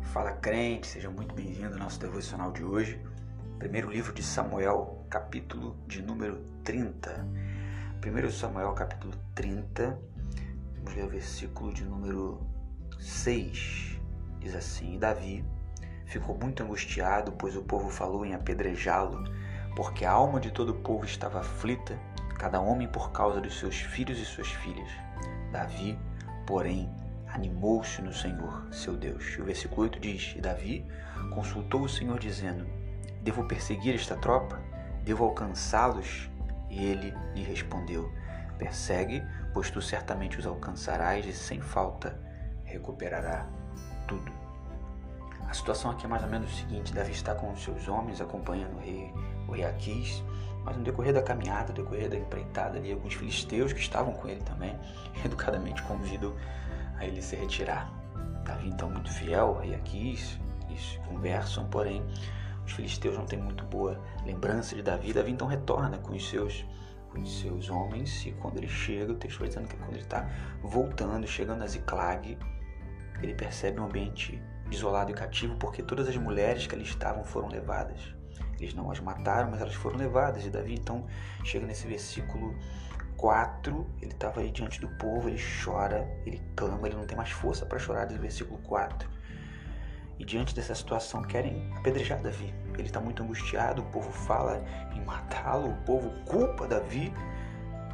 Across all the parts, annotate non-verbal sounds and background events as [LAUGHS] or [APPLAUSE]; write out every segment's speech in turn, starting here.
Fala crente, seja muito bem-vindo ao nosso devocional de hoje. Primeiro livro de Samuel, capítulo de número 30. Primeiro Samuel, capítulo 30, vamos ler o versículo de número 6. Diz assim: E Davi ficou muito angustiado, pois o povo falou em apedrejá-lo, porque a alma de todo o povo estava aflita, cada homem por causa dos seus filhos e suas filhas. Davi, porém, animou-se no Senhor, seu Deus. O versículo 8 diz: E Davi consultou o Senhor, dizendo: Devo perseguir esta tropa? Devo alcançá-los? E ele lhe respondeu: Persegue, pois tu certamente os alcançarás e sem falta recuperará tudo. A situação aqui é mais ou menos o seguinte: Davi está com os seus homens acompanhando o rei, o rei Aquis, mas no decorrer da caminhada, no decorrer da empreitada ali, alguns filisteus que estavam com ele também, [LAUGHS] educadamente convidam a ele se retirar. Davi então muito fiel ao rei Aquis, eles conversam, porém os filisteus não têm muito boa lembrança de Davi. Davi então retorna com os seus com os seus homens e quando ele chega, o texto vai dizendo que quando ele está voltando, chegando a Ziklag, ele percebe um ambiente desolado e cativo porque todas as mulheres que ali estavam foram levadas. Eles não as mataram, mas elas foram levadas. E Davi então chega nesse versículo 4, ele estava aí diante do povo, ele chora, ele clama, ele não tem mais força para chorar, diz o versículo 4. E diante dessa situação querem apedrejar Davi. Ele está muito angustiado, o povo fala em matá-lo, o povo culpa Davi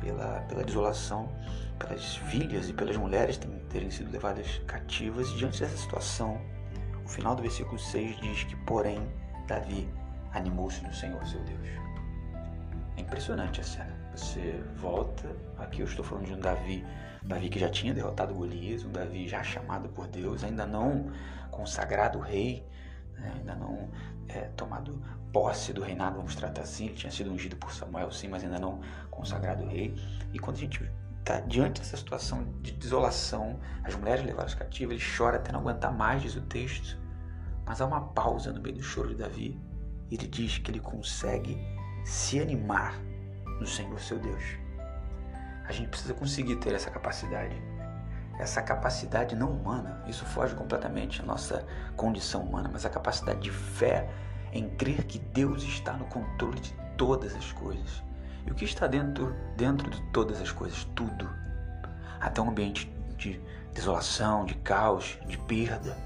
pela, pela desolação, pelas filhas e pelas mulheres terem sido levadas cativas. E diante dessa situação, o final do versículo 6 diz que, porém, Davi animou-se no Senhor seu Deus. É impressionante a cena. Você volta, aqui eu estou falando de um Davi, Davi que já tinha derrotado Golias, um Davi já chamado por Deus, ainda não consagrado rei, né? ainda não é, tomado posse do reinado, vamos tratar assim, ele tinha sido ungido por Samuel sim, mas ainda não consagrado rei. E quando a gente está diante dessa situação de desolação, as mulheres levadas cativas, ele chora até não aguentar mais, diz o texto. Mas há uma pausa no meio do choro de Davi. Ele diz que ele consegue se animar no Senhor seu Deus. A gente precisa conseguir ter essa capacidade. Essa capacidade não humana, isso foge completamente à nossa condição humana, mas a capacidade de fé em crer que Deus está no controle de todas as coisas. E o que está dentro, dentro de todas as coisas? Tudo. Até um ambiente de desolação, de caos, de perda.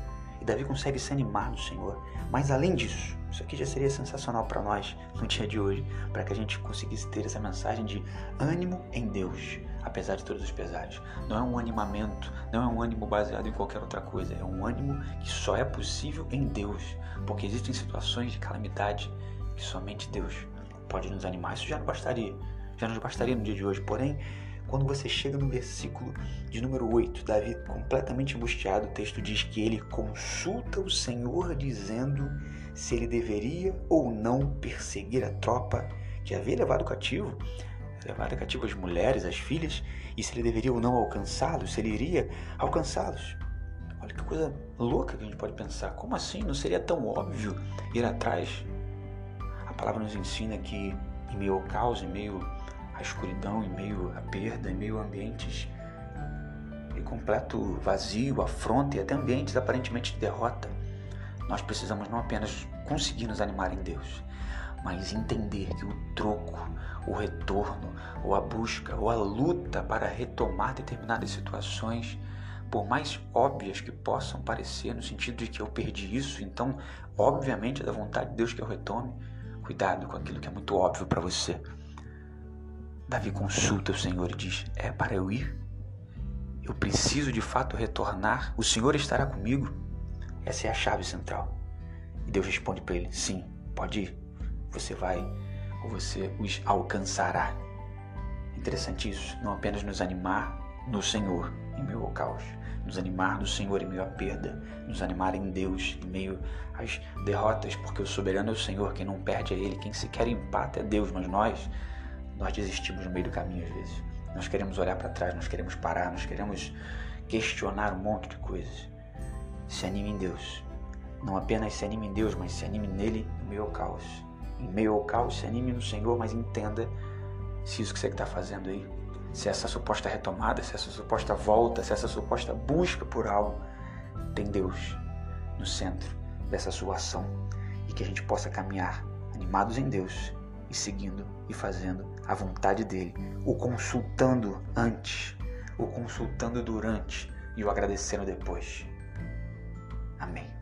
E Davi consegue se animar no Senhor. Mas além disso, isso aqui já seria sensacional para nós no dia de hoje, para que a gente conseguisse ter essa mensagem de ânimo em Deus, apesar de todos os pesares. Não é um animamento, não é um ânimo baseado em qualquer outra coisa, é um ânimo que só é possível em Deus, porque existem situações de calamidade que somente Deus pode nos animar. Isso já não bastaria, já nos bastaria no dia de hoje. Porém, quando você chega no versículo de número 8, Davi, completamente angustiado, o texto diz que ele consulta o Senhor dizendo se ele deveria ou não perseguir a tropa que havia levado cativo, levado cativo as mulheres, as filhas, e se ele deveria ou não alcançá-los, se ele iria alcançá-los. Olha que coisa louca que a gente pode pensar. Como assim? Não seria tão óbvio ir atrás? A palavra nos ensina que em meio ao caos, em meio à escuridão, em meio à perda, em meio a ambientes. De completo vazio, afronta e até ambientes aparentemente de derrota, nós precisamos não apenas conseguir nos animar em Deus, mas entender que o troco, o retorno, ou a busca, ou a luta para retomar determinadas situações, por mais óbvias que possam parecer, no sentido de que eu perdi isso, então, obviamente, é da vontade de Deus que eu retome, cuidado com aquilo que é muito óbvio para você. Davi consulta o Senhor e diz: É para eu ir? Eu preciso de fato retornar? O Senhor estará comigo? Essa é a chave central. E Deus responde para ele: sim, pode ir. Você vai ou você os alcançará. Interessante isso, não apenas nos animar no Senhor em meio ao caos, nos animar no Senhor em meio à perda, nos animar em Deus em meio às derrotas, porque o soberano é o Senhor, quem não perde é Ele, quem sequer empata é Deus, mas nós, nós desistimos no meio do caminho às vezes. Nós queremos olhar para trás, nós queremos parar, nós queremos questionar um monte de coisas. Se anime em Deus. Não apenas se anime em Deus, mas se anime nele no meio ao caos. Em meio ao caos, se anime no Senhor, mas entenda se isso que você está fazendo aí, se essa suposta retomada, se essa suposta volta, se essa suposta busca por algo, tem Deus no centro dessa sua ação. E que a gente possa caminhar animados em Deus e seguindo e fazendo a vontade dele, o consultando antes, o consultando durante e o agradecendo depois. Amém.